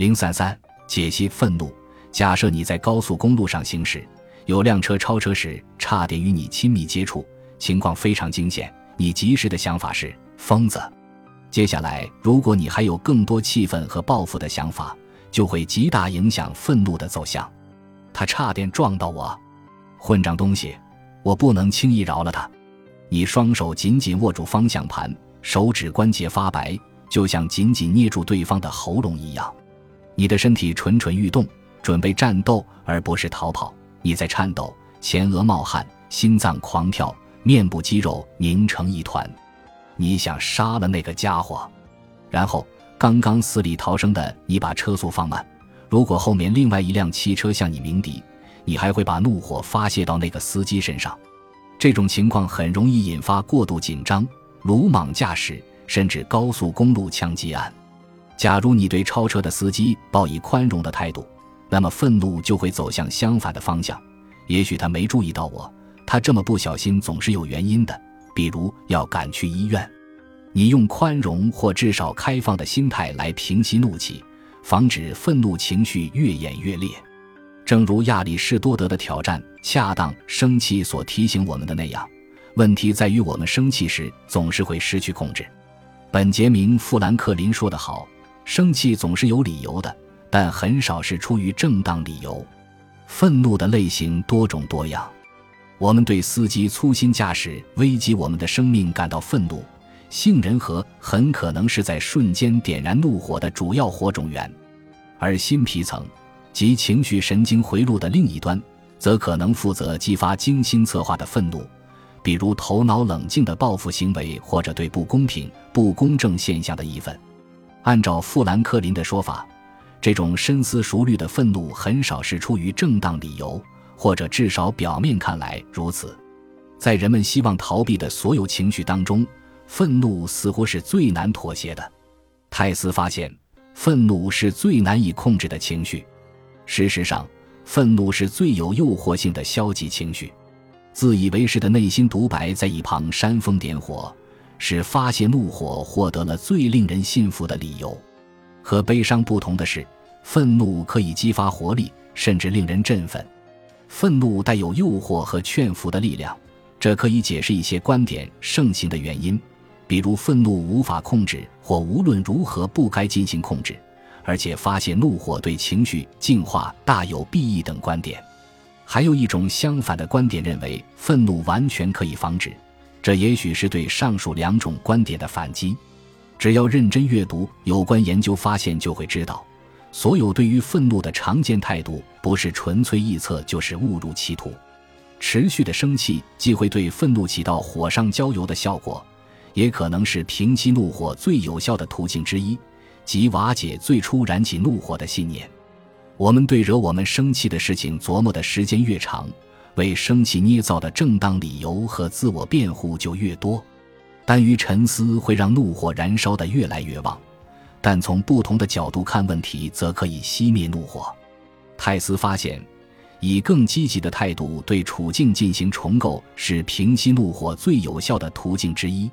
零三三解析愤怒。假设你在高速公路上行驶，有辆车超车时差点与你亲密接触，情况非常惊险。你及时的想法是疯子。接下来，如果你还有更多气愤和报复的想法，就会极大影响愤怒的走向。他差点撞到我，混账东西！我不能轻易饶了他。你双手紧紧握住方向盘，手指关节发白，就像紧紧捏住对方的喉咙一样。你的身体蠢蠢欲动，准备战斗而不是逃跑。你在颤抖，前额冒汗，心脏狂跳，面部肌肉拧成一团。你想杀了那个家伙，然后刚刚死里逃生的你把车速放慢。如果后面另外一辆汽车向你鸣笛，你还会把怒火发泄到那个司机身上。这种情况很容易引发过度紧张、鲁莽驾驶，甚至高速公路枪击案。假如你对超车的司机抱以宽容的态度，那么愤怒就会走向相反的方向。也许他没注意到我，他这么不小心总是有原因的，比如要赶去医院。你用宽容或至少开放的心态来平息怒气，防止愤怒情绪越演越烈。正如亚里士多德的挑战“恰当生气”所提醒我们的那样，问题在于我们生气时总是会失去控制。本杰明·富兰克林说得好：“生气总是有理由的，但很少是出于正当理由。”愤怒的类型多种多样，我们对司机粗心驾驶危及我们的生命感到愤怒，杏仁核很可能是在瞬间点燃怒火的主要火种源，而新皮层。及情绪神经回路的另一端，则可能负责激发精心策划的愤怒，比如头脑冷静的报复行为，或者对不公平、不公正现象的义愤。按照富兰克林的说法，这种深思熟虑的愤怒很少是出于正当理由，或者至少表面看来如此。在人们希望逃避的所有情绪当中，愤怒似乎是最难妥协的。泰斯发现，愤怒是最难以控制的情绪。事实上，愤怒是最有诱惑性的消极情绪。自以为是的内心独白在一旁煽风点火，使发泄怒火获得了最令人信服的理由。和悲伤不同的是，愤怒可以激发活力，甚至令人振奋。愤怒带有诱惑和劝服的力量，这可以解释一些观点盛行的原因，比如愤怒无法控制，或无论如何不该进行控制。而且发泄怒火对情绪净化大有裨益等观点，还有一种相反的观点认为愤怒完全可以防止，这也许是对上述两种观点的反击。只要认真阅读有关研究发现，就会知道，所有对于愤怒的常见态度不是纯粹臆测，就是误入歧途。持续的生气既会对愤怒起到火上浇油的效果，也可能是平息怒火最有效的途径之一。即瓦解最初燃起怒火的信念。我们对惹我们生气的事情琢磨的时间越长，为生气捏造的正当理由和自我辩护就越多。耽于沉思会让怒火燃烧的越来越旺，但从不同的角度看问题，则可以熄灭怒火。泰斯发现，以更积极的态度对处境进行重构，是平息怒火最有效的途径之一。